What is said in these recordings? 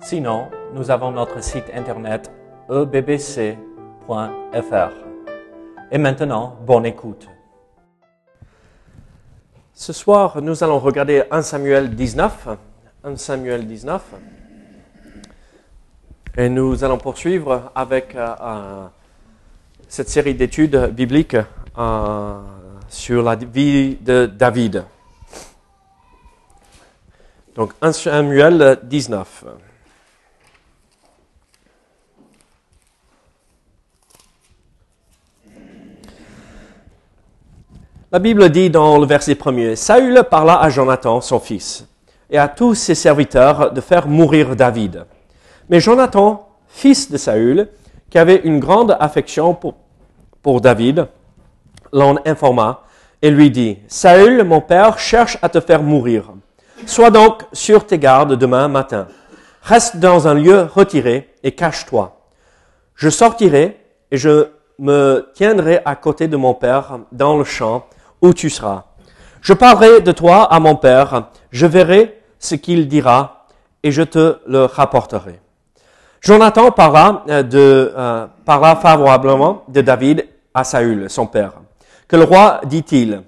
Sinon, nous avons notre site internet ebbc.fr. Et maintenant, bonne écoute. Ce soir, nous allons regarder 1 Samuel 19. 1 Samuel 19. Et nous allons poursuivre avec euh, euh, cette série d'études bibliques euh, sur la vie de David. Donc 1 Samuel 19. La Bible dit dans le verset premier, Saül parla à Jonathan, son fils, et à tous ses serviteurs de faire mourir David. Mais Jonathan, fils de Saül, qui avait une grande affection pour, pour David, l'en informa et lui dit, Saül, mon père, cherche à te faire mourir. Sois donc sur tes gardes demain matin. Reste dans un lieu retiré et cache-toi. Je sortirai et je me tiendrai à côté de mon père dans le champ où tu seras. Je parlerai de toi à mon Père, je verrai ce qu'il dira et je te le rapporterai. Jonathan parla, euh, de, euh, parla favorablement de David à Saül, son père. Que le roi, dit-il,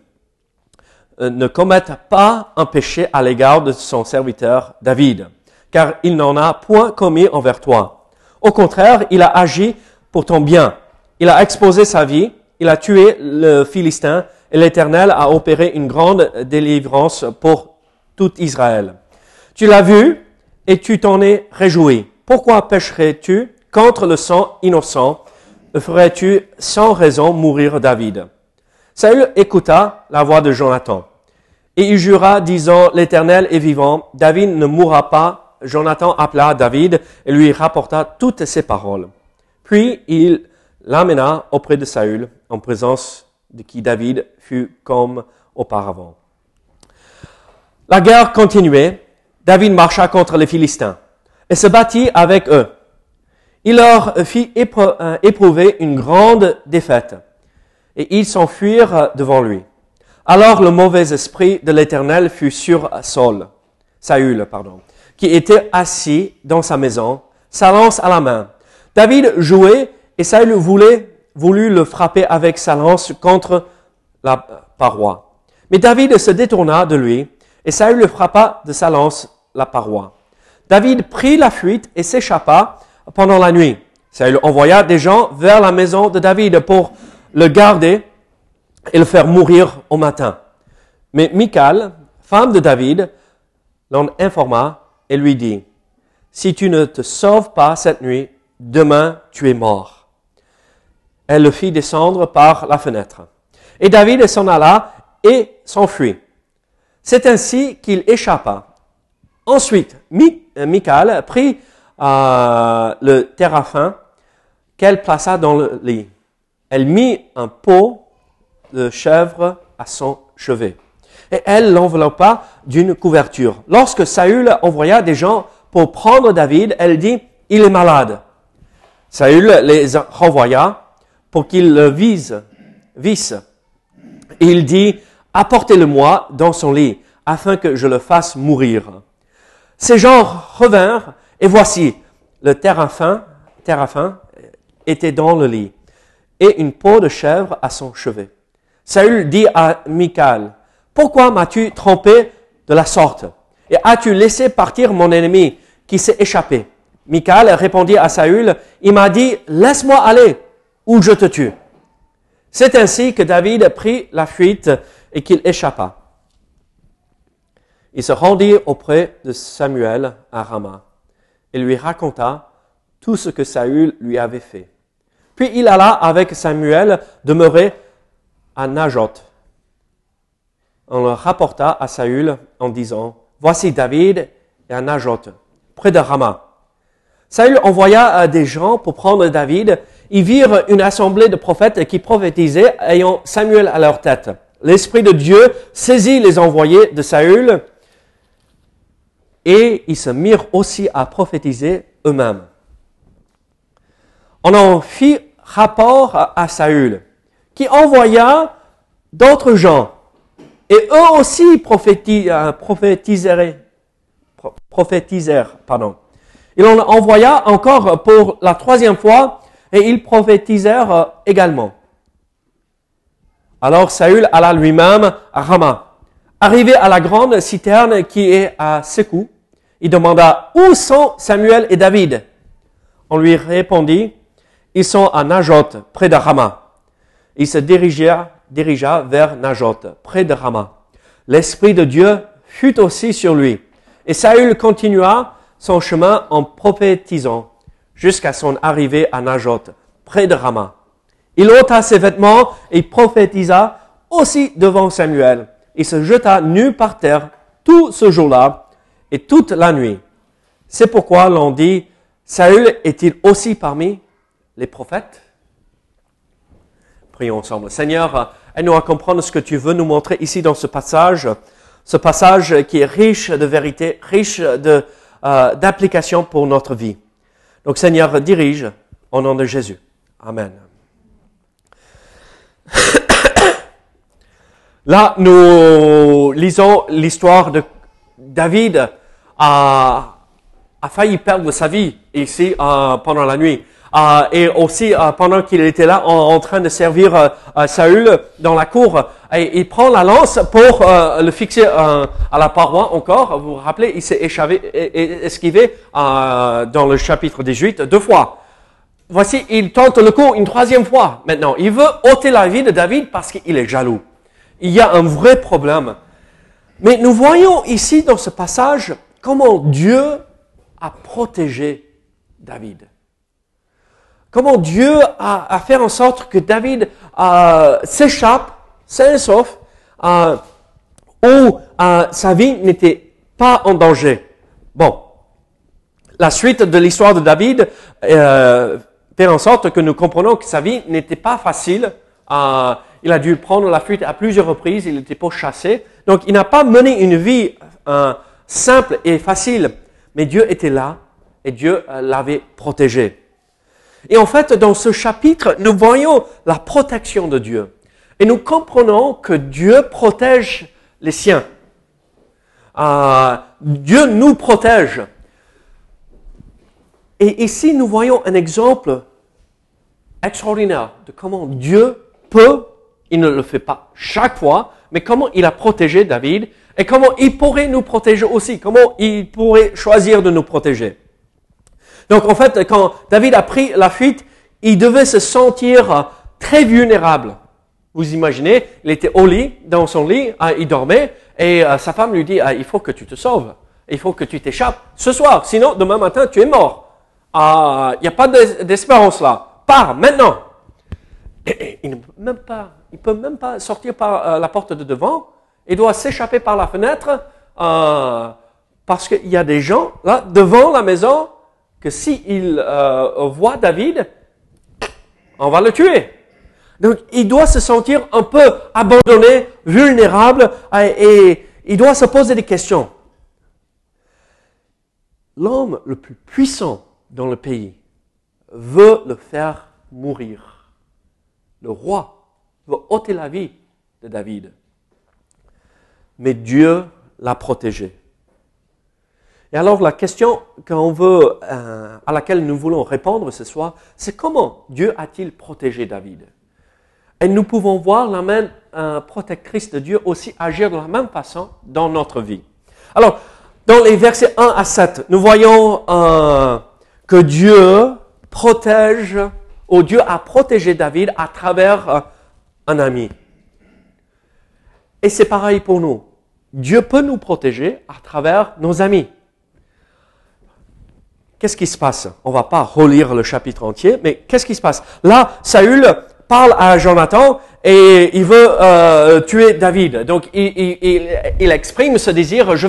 euh, ne commette pas un péché à l'égard de son serviteur David, car il n'en a point commis envers toi. Au contraire, il a agi pour ton bien. Il a exposé sa vie, il a tué le Philistin et l'Éternel a opéré une grande délivrance pour tout Israël. Tu l'as vu et tu t'en es réjoui. Pourquoi pécherais-tu contre le sang innocent? Ferais-tu sans raison mourir David? Saül écouta la voix de Jonathan. Et il jura, disant, l'Éternel est vivant, David ne mourra pas. Jonathan appela David et lui rapporta toutes ses paroles. Puis il l'amena auprès de Saül en présence de qui David fut comme auparavant. La guerre continuait. David marcha contre les Philistins et se battit avec eux. Il leur fit euh, éprouver une grande défaite et ils s'enfuirent devant lui. Alors le mauvais esprit de l'Éternel fut sur Saul, Saül, pardon, qui était assis dans sa maison, sa lance à la main. David jouait et Saül voulait voulut le frapper avec sa lance contre la paroi. Mais David se détourna de lui, et Saül le frappa de sa lance la paroi. David prit la fuite et s'échappa pendant la nuit. Saül envoya des gens vers la maison de David pour le garder et le faire mourir au matin. Mais Michal, femme de David, l'en informa et lui dit, Si tu ne te sauves pas cette nuit, demain tu es mort elle le fit descendre par la fenêtre. Et David s'en alla et s'enfuit. C'est ainsi qu'il échappa. Ensuite, euh, Michal prit euh, le terrafin qu'elle plaça dans le lit. Elle mit un pot de chèvre à son chevet. Et elle l'enveloppa d'une couverture. Lorsque Saül envoya des gens pour prendre David, elle dit, il est malade. Saül les renvoya pour qu'il le vise, visse. Et il dit, apportez-le-moi dans son lit, afin que je le fasse mourir. Ces gens revinrent, et voici, le terrafin, terrafin était dans le lit, et une peau de chèvre à son chevet. Saül dit à Michal, pourquoi m'as-tu trompé de la sorte? Et as-tu laissé partir mon ennemi qui s'est échappé? Michal répondit à Saül, il m'a dit, laisse-moi aller ou je te tue. C'est ainsi que David prit la fuite et qu'il échappa. Il se rendit auprès de Samuel à Rama et lui raconta tout ce que Saül lui avait fait. Puis il alla avec Samuel demeurer à Najot. On le rapporta à Saül en disant, Voici David et à Najot, près de Rama. Saül envoya des gens pour prendre David. Ils virent une assemblée de prophètes qui prophétisaient, ayant Samuel à leur tête. L'Esprit de Dieu saisit les envoyés de Saül et ils se mirent aussi à prophétiser eux-mêmes. On en fit rapport à Saül, qui envoya d'autres gens, et eux aussi euh, prophétisèrent. Il en envoya encore pour la troisième fois, et ils prophétisèrent euh, également. Alors Saül alla lui-même à Rama. Arrivé à la grande citerne qui est à Sekou, il demanda Où sont Samuel et David? On lui répondit Ils sont à Najot, près de Rama. Il se dirigea, dirigea vers Najot, près de Rama. L'Esprit de Dieu fut aussi sur lui. Et Saül continua son chemin en prophétisant jusqu'à son arrivée à Najot, près de Rama. Il ôta ses vêtements et prophétisa aussi devant Samuel. Il se jeta nu par terre tout ce jour-là et toute la nuit. C'est pourquoi l'on dit, Saül est-il aussi parmi les prophètes? Prions ensemble. Seigneur, aide-nous à comprendre ce que tu veux nous montrer ici dans ce passage, ce passage qui est riche de vérité, riche euh, d'application pour notre vie. Donc Seigneur, dirige au nom de Jésus. Amen. Là, nous lisons l'histoire de David a, a failli perdre sa vie ici euh, pendant la nuit. Euh, et aussi euh, pendant qu'il était là en, train de servir euh, Saül dans la cour, il prend la lance pour le fixer à la paroi encore. Vous vous rappelez, il s'est esquivé dans le chapitre 18 deux fois. Voici, il tente le coup une troisième fois. Maintenant, il veut ôter la vie de David parce qu'il est jaloux. Il y a un vrai problème. Mais nous voyons ici dans ce passage comment Dieu a protégé David. Comment Dieu a, fait en sorte que David euh, s'échappe, sain et sauf, euh, où euh, sa vie n'était pas en danger. Bon, la suite de l'histoire de David fait en sorte que nous comprenons que sa vie n'était pas facile. il a dû prendre la fuite à plusieurs reprises, il était pourchassé. Donc il n'a pas mené une vie simple et facile, mais Dieu était là et Dieu l'avait protégé. Et en fait, dans ce chapitre, nous voyons la protection de Dieu. Et nous comprenons que Dieu protège les siens. Euh, Dieu nous protège. Et ici, nous voyons un exemple extraordinaire de comment Dieu peut, il ne le fait pas chaque fois, mais comment il a protégé David et comment il pourrait nous protéger aussi, comment il pourrait choisir de nous protéger. Donc en fait, quand David a pris la fuite, il devait se sentir très vulnérable. Vous imaginez, il était au lit, dans son lit, hein, il dormait, et euh, sa femme lui dit, ah, il faut que tu te sauves, il faut que tu t'échappes ce soir, sinon demain matin tu es mort. Ah, il n'y a pas d'espérance là. Pars maintenant. il ne peut même pas, il peut même pas sortir par euh, la porte de devant il doit s'échapper par la fenêtre euh, parce qu'il y a des gens là devant la maison que s'ils euh, voient David, on va le tuer. Donc il doit se sentir un peu abandonné, vulnérable et il doit se poser des questions. L'homme le plus puissant dans le pays veut le faire mourir. Le roi veut ôter la vie de David mais Dieu l'a protégé. Et alors la question veut, euh, à laquelle nous voulons répondre ce soir, c'est comment Dieu a-t-il protégé David? Et nous pouvons voir la même euh, protectrice de Dieu aussi agir de la même façon dans notre vie. Alors, dans les versets 1 à 7, nous voyons euh, que Dieu protège, ou Dieu a protégé David à travers un ami. Et c'est pareil pour nous. Dieu peut nous protéger à travers nos amis. Qu'est-ce qui se passe? On va pas relire le chapitre entier, mais qu'est-ce qui se passe? Là, Saül parle à Jonathan et il veut euh, tuer David. Donc, il, exprime ce désir, je,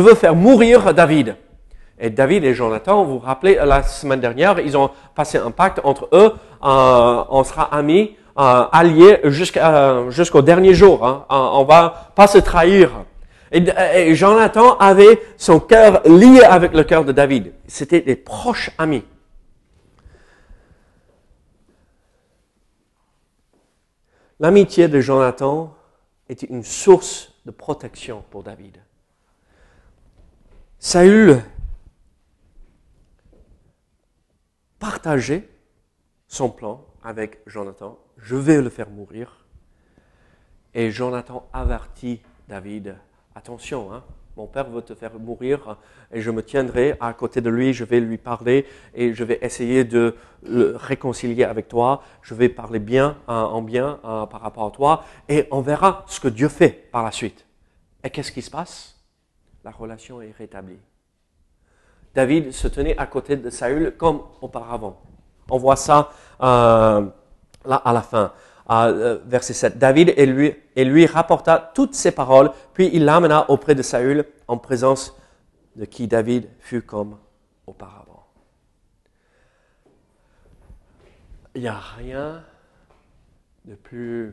veux faire mourir David. Et David et Jonathan, vous vous rappelez, la semaine dernière, ils ont passé un pacte entre eux. Euh, on sera amis, euh, alliés jusqu'au dernier jour. Hein. Euh, on va pas se trahir. Et, Jonathan avait son cœur lié avec le cœur de David. C'était des proches amis. L'amitié de Jonathan était une source de protection pour David. Saül partageait son plan avec Jonathan. Je vais le faire mourir. Et Jonathan avertit David, attention, hein, mon père veut te faire mourir et je me tiendrai à côté de lui, je vais lui parler et je vais essayer de le réconcilier avec toi. Je vais parler bien en bien par rapport à toi et on verra ce que Dieu fait par la suite. Et qu'est-ce qui se passe? La relation est rétablie. David se tenait à côté de Saül comme auparavant. On voit ça euh, là à la fin. Euh, verset 7. David et lui, et lui rapporta toutes ces paroles, puis il l'amena auprès de Saül en présence de qui David fut comme auparavant. Il n'y a rien de plus...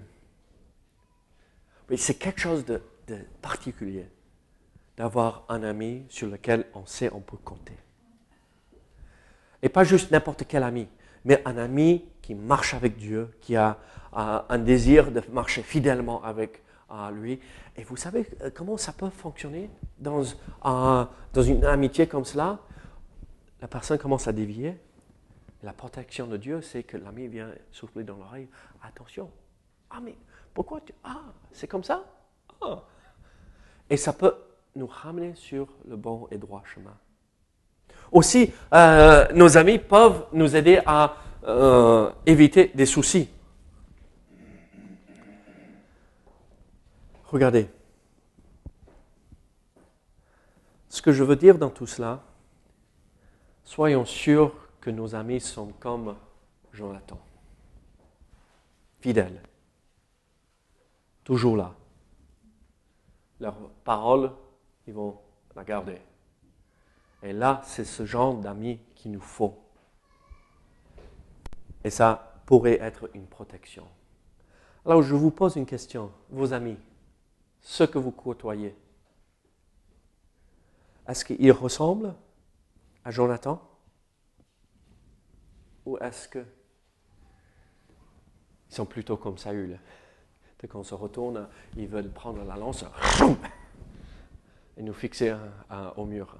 Mais c'est quelque chose de, de particulier d'avoir un ami sur lequel on sait on peut compter. Et pas juste n'importe quel ami, mais un ami qui marche avec Dieu, qui a un désir de marcher fidèlement avec lui. Et vous savez euh, comment ça peut fonctionner dans, dans une amitié comme cela? La personne commence à dévier. La protection de Dieu, c'est que l'ami vient souffler dans l'oreille. Attention. Ah, mais pourquoi. Ah, c'est comme ça? Ah. Et ça peut nous ramener sur le bon et droit chemin. Aussi, euh, nos amis peuvent nous aider à euh, éviter des soucis. Regardez. Ce que je veux dire dans tout cela, soyons sûrs que nos amis sont comme Jonathan, fidèles, toujours là. Leurs paroles, ils vont la garder. Et là, c'est ce genre d'amis qu'il nous faut. Et ça pourrait être une protection. Alors, je vous pose une question. Vos amis, ceux que vous côtoyez, est-ce qu'ils ressemblent à Jonathan? Ou est-ce qu'ils sont plutôt comme Saül? Dès qu'on se retourne, ils veulent prendre la lance et nous fixer au mur.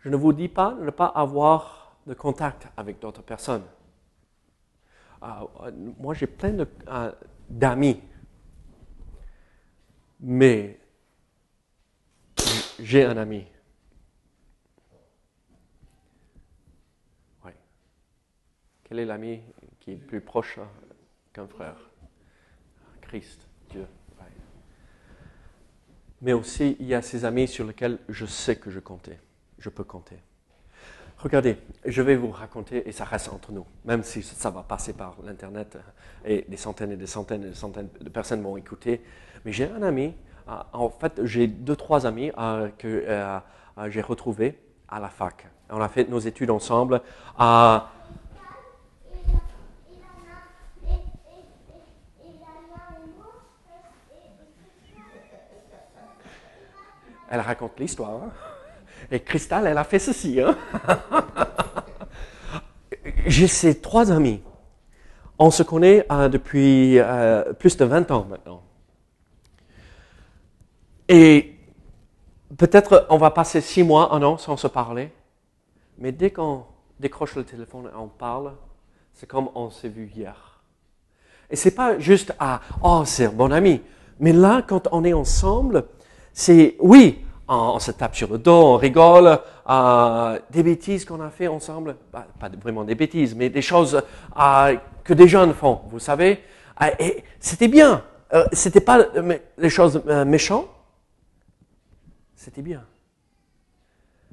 Je ne vous dis pas de ne pas avoir de contact avec d'autres personnes. Ah, moi, j'ai plein euh, d'amis, mais j'ai un ami. Oui. Quel est l'ami qui est plus proche qu'un frère? Christ, Dieu. Mais aussi, il y a ces amis sur lesquels je sais que je comptais je peux compter. Regardez, je vais vous raconter, et ça reste entre nous, même si ça va passer par l'Internet et des centaines et des centaines et des centaines de personnes vont écouter. Mais j'ai un ami, euh, en fait, j'ai deux, trois amis euh, que euh, j'ai retrouvés à la fac. On a fait nos études ensemble. Elle raconte l'histoire. Et Cristal, elle a fait ceci. Hein? J'ai ces trois amis. On se connaît euh, depuis euh, plus de 20 ans maintenant. Et peut-être on va passer six mois, un an sans se parler. Mais dès qu'on décroche le téléphone et on parle, c'est comme on s'est vu hier. Et c'est pas juste à oh c'est bon ami, mais là quand on est ensemble, c'est oui on, se tape sur le dos, on rigole, euh, des bêtises qu'on a fait ensemble, bah, pas vraiment des bêtises, mais des choses euh, que des jeunes font, vous savez. Euh, et c'était bien. c'était pas les choses méchantes, c'était bien.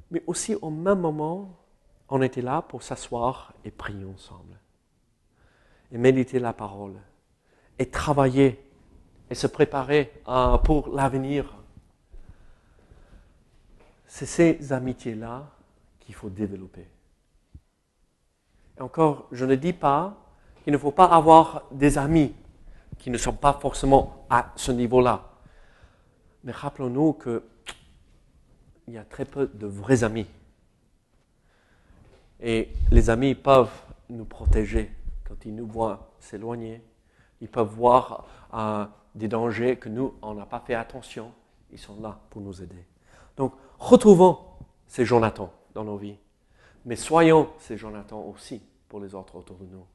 Mais aussi au même moment, on était là pour s'asseoir et prier ensemble, et méditer la parole, et travailler, et se préparer pour l'avenir c'est ces amitiés-là qu'il faut développer. Et encore, je ne dis pas qu'il ne faut pas avoir des amis qui ne sont pas forcément à ce niveau-là. Mais rappelons-nous qu'il y a très peu de vrais amis. Et les amis peuvent nous protéger quand ils nous voient s'éloigner. Ils peuvent voir euh, des dangers que nous, on n'a pas fait attention. Ils sont là pour nous aider. Donc, retrouvons ces Jonathan dans nos vies. Mais soyons ces Jonathan aussi pour les autres autour de nous.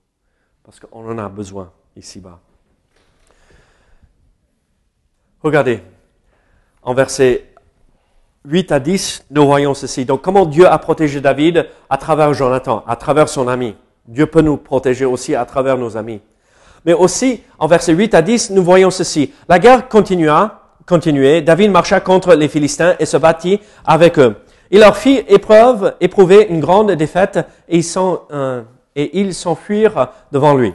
Parce qu'on en a besoin ici-bas. Regardez, en versets 8 à 10, nous voyons ceci. Donc, comment Dieu a protégé David à travers Jonathan, à travers son ami? Dieu peut nous protéger aussi à travers nos amis. Mais aussi, en versets 8 à 10, nous voyons ceci. La guerre continua, continuait. David marcha contre les Philistins et se battit avec eux. Il leur fit épreuve, éprouver une grande défaite et ils s'enfuirent devant lui.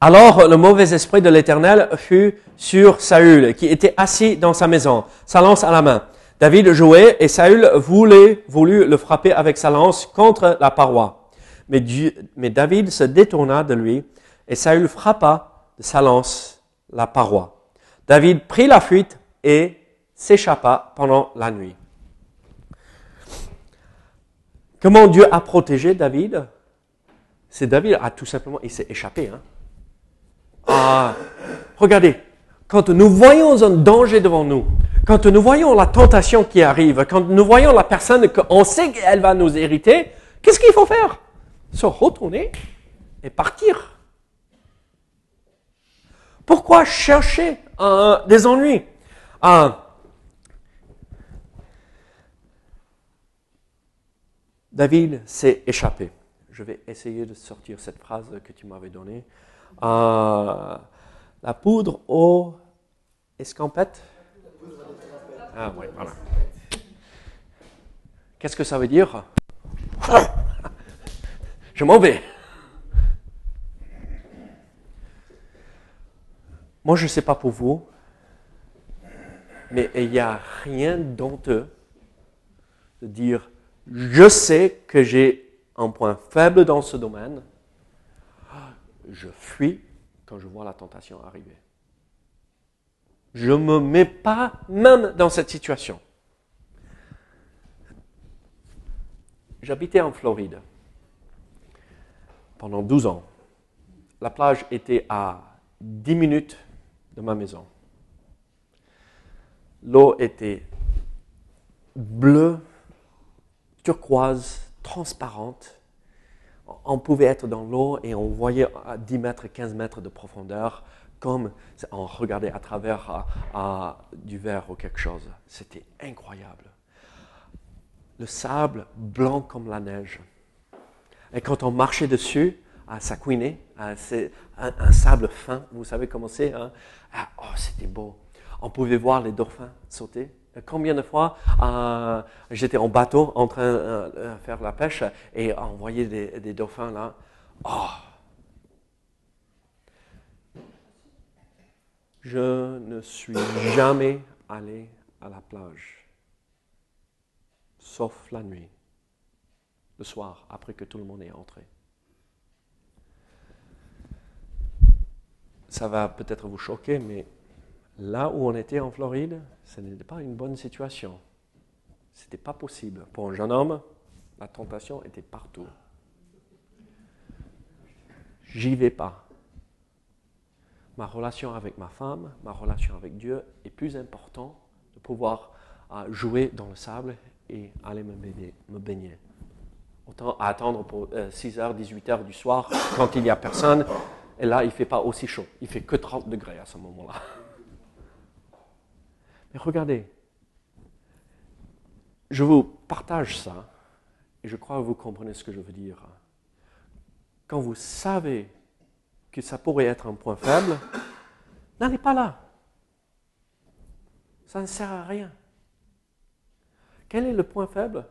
Alors le mauvais esprit de l'Éternel fut sur Saül, qui était assis dans sa maison, sa lance à la main. David jouait et Saül voulait, voulut le frapper avec sa lance contre la paroi. Mais David se détourna de lui et Saül frappa de sa lance la paroi. David prit la fuite et s'échappa pendant la nuit. Comment Dieu a protégé David? C'est David a tout simplement, il s'est échappé. Hein? Ah, regardez, quand nous voyons un danger devant nous, quand nous voyons la tentation qui arrive, quand nous voyons la personne qu'on sait qu'elle va nous hériter, qu'est-ce qu'il faut faire? Se retourner et partir. Pourquoi chercher des ennuis David s'est échappé. Je vais essayer de sortir cette phrase que tu m'avais donnée. Euh, la poudre aux escampettes. Ah oui, voilà. Qu'est-ce que ça veut dire? Je m'en vais. Moi, je ne sais pas pour vous, mais il n'y a rien d'honteux de dire, je sais que j'ai un point faible dans ce domaine, je fuis quand je vois la tentation arriver. Je ne me mets pas même dans cette situation. J'habitais en Floride pendant 12 ans. La plage était à 10 minutes de ma maison. L'eau était bleue, turquoise, transparente on pouvait être dans l'eau et on voyait à 10 mètres, 15 mètres de profondeur, comme on regardait à travers du verre ou quelque chose. C'était incroyable. Le sable blanc comme la neige. Et quand on marchait dessus, ça couinait, c'est un, sable fin, vous savez comment c'est hein? ah, Oh, c'était beau. On pouvait voir les dauphins sauter. Combien de fois euh, j'étais en bateau en train euh, de faire la pêche et on voyait des, dauphins là. Oh. Je ne suis jamais allé à la plage, sauf la nuit, le soir, après que tout le monde est entré. Ça va peut-être vous choquer, mais là où on était en Floride, ce n'était pas une bonne situation. Ce n'était pas possible. Pour un jeune homme, la tentation était partout. J'y vais pas. Ma relation avec ma femme, ma relation avec Dieu est plus importante de pouvoir euh, jouer dans le sable et aller me baigner. Me baigner. Autant attendre pour 6h, 18h du soir quand il n'y a personne. Et là, il ne fait pas aussi chaud. Il fait que 30 degrés à ce moment-là. Mais regardez, je vous partage ça et je crois que vous comprenez ce que je veux dire. Quand vous savez que ça pourrait être un point faible, n'allez pas là. Ça ne sert à rien. Quel est le point faible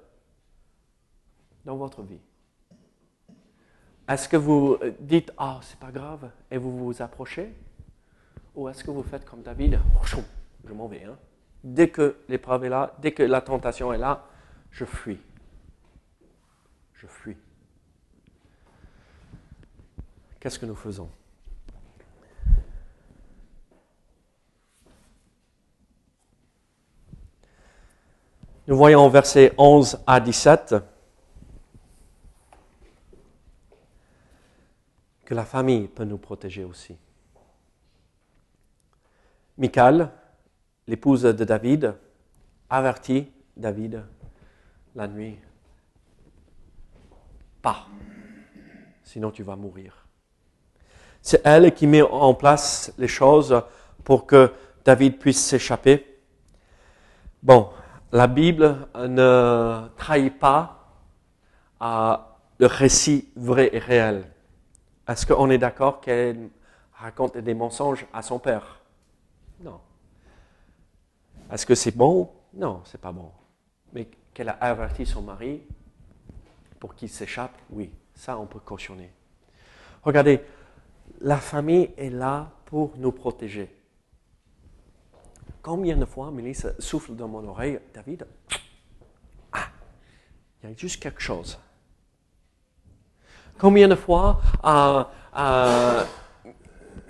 dans votre vie? Est-ce que vous dites Ah, c'est pas grave et vous vous approchez? Ou est-ce que vous faites comme David Je m'en vais. Hein? Dès que l'épreuve est là, dès que la tentation est là, je fuis. Je fuis. Qu'est-ce que nous faisons? Nous voyons versets 11 à 17 la famille peut nous protéger aussi. Michal, l'épouse de David, avertit David la nuit. Pas, sinon tu vas mourir. C'est elle qui met en place les choses pour que David puisse s'échapper. Bon, la Bible ne trahit pas euh, le récit vrai et réel. Est-ce qu'on est d'accord qu'elle raconte des mensonges à son père? Non. Est-ce que c'est bon? Non, c'est pas bon. Mais qu'elle a averti son mari pour qu'il s'échappe? Oui, ça on peut cautionner. Regardez, la famille est là pour nous protéger. Combien de fois Mélisse souffle dans mon oreille, David, ah, il y a juste quelque chose. Combien de fois euh, euh,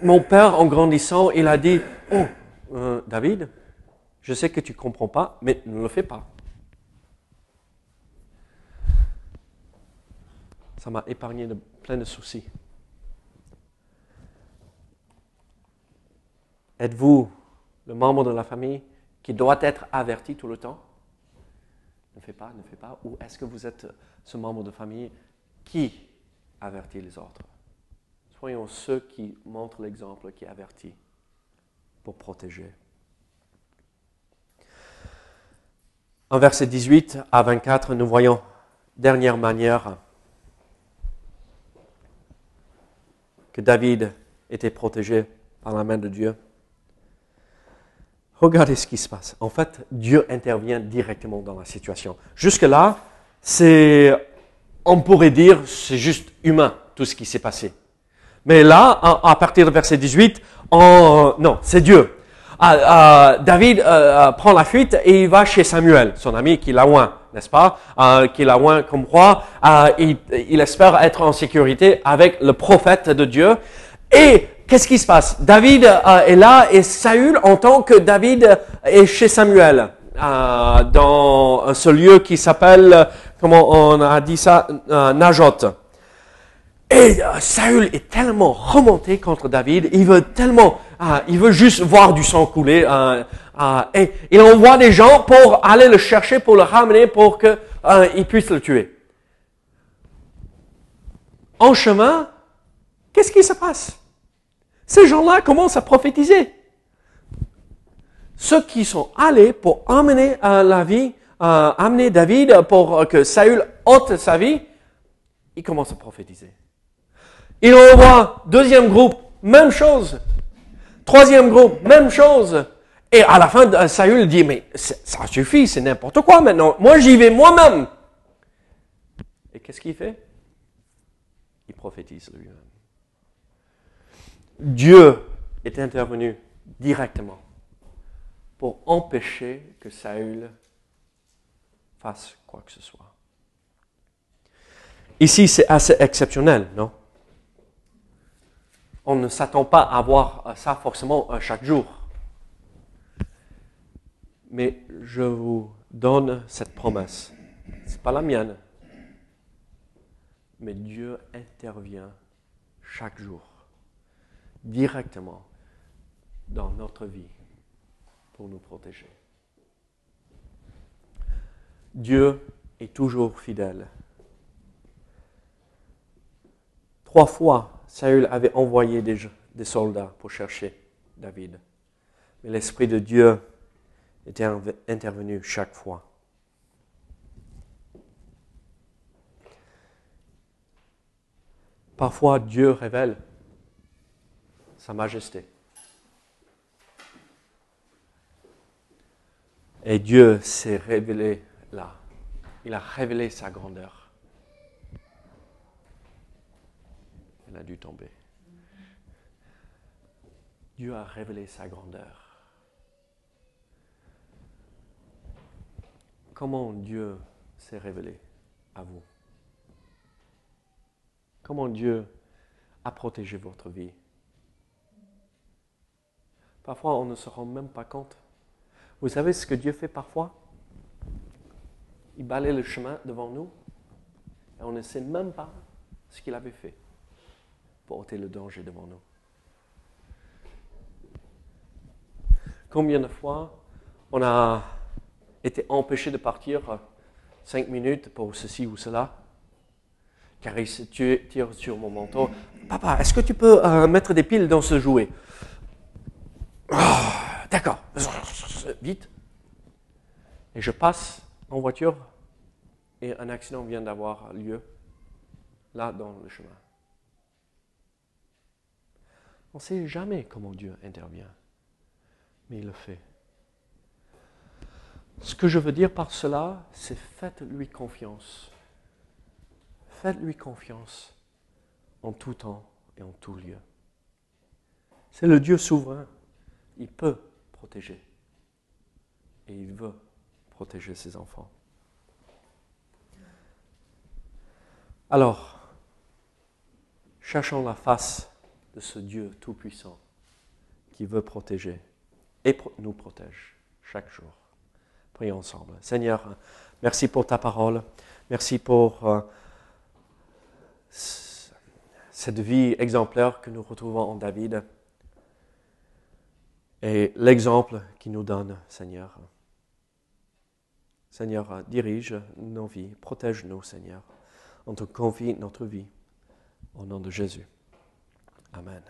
mon père, en grandissant, il a dit, oh, euh, David, je sais que tu ne comprends pas, mais ne le fais pas. Ça m'a épargné de plein de soucis. Êtes-vous le membre de la famille qui doit être averti tout le temps? Ne fais pas, ne fais pas. Ou est-ce que vous êtes ce membre de famille qui avertit les autres Soyons ceux qui montrent l'exemple, qui avertit pour protéger. En verset 18 à 24, nous voyons dernière manière que David était protégé par la main de Dieu. Regardez ce qui se passe. En fait, Dieu intervient directement dans la situation. Jusque-là, c'est, on pourrait dire, c'est juste humain, tout ce qui s'est passé. Mais là, à partir du verset 18, on, non, c'est Dieu. Ah, ah, David euh, euh, prend la fuite et il va chez Samuel, son ami qui l'a oint, n'est-ce pas? Euh, Qui l'a oint comme roi. Il, il, espère être en sécurité avec le prophète de Dieu. Et qu'est-ce qui se passe? David est là et Saül entend que David est chez Samuel dans ce lieu qui s'appelle, comment on a dit ça, Najot. Et Saül est tellement remonté contre David, il veut tellement ah, il veut juste voir du sang couler. Euh, euh, et il envoie des gens pour aller le chercher, pour le ramener, pour qu'il euh, puisse le tuer. En chemin, qu'est-ce qui se passe? Ces gens-là commencent à prophétiser. Ceux qui sont allés pour amener la vie, amener David pour que Saül ôte sa vie, ils commencent à prophétiser. Il envoie deuxième groupe, même chose. Troisième groupe, même chose. Et à la fin, Saül dit, mais ça suffit, c'est n'importe quoi maintenant. Moi, j'y vais moi-même. Et qu'est-ce qu'il fait? Il prophétise lui-même. Dieu est intervenu directement pour empêcher que Saül fasse quoi que ce soit. Ici, c'est assez exceptionnel, non? On ne s'attend pas à voir ça forcément euh, chaque jour. Mais je vous donne cette promesse. Ce n'est pas la mienne. Mais Dieu intervient chaque jour, directement dans notre vie pour nous protéger. Dieu est toujours fidèle. Trois fois, Saül avait envoyé des, soldats pour chercher David. Mais l'Esprit de Dieu était intervenu chaque fois. Parfois, Dieu révèle sa majesté. Et Dieu s'est révélé là. Il a révélé sa grandeur. a dû tomber. Dieu a révélé sa grandeur. comment Dieu s'est révélé à vous? Comment Dieu a protégé votre vie? Parfois, on ne se rend même pas compte. Vous savez ce que Dieu fait parfois? Il balaye le chemin devant nous et on ne sait même pas ce qu'il avait fait pour ôter le danger devant nous. Combien de fois on a été empêché de partir cinq minutes pour ceci ou cela? Car il se tire sur mon manteau. Papa, est-ce que tu peux euh, mettre des piles dans ce jouet? Ah, D'accord, vite. Et je passe en voiture et un accident vient d'avoir lieu là dans le chemin. On ne sait jamais comment Dieu intervient, mais il le fait. Ce que je veux dire par cela, c'est faites-lui confiance. Faites-lui confiance en tout temps et en tout lieu. C'est le Dieu souverain. Il peut protéger. Et il veut protéger ses enfants. Alors, cherchons la face de ce Dieu tout-puissant qui veut protéger et nous protège chaque jour. Prions ensemble. Seigneur, merci pour ta parole. Merci pour euh, cette vie exemplaire que nous retrouvons en David et l'exemple qu'il nous donne, Seigneur. Seigneur, dirige nos vies, protège-nous, Seigneur. On te confie notre vie. Au nom de Jésus. Amen.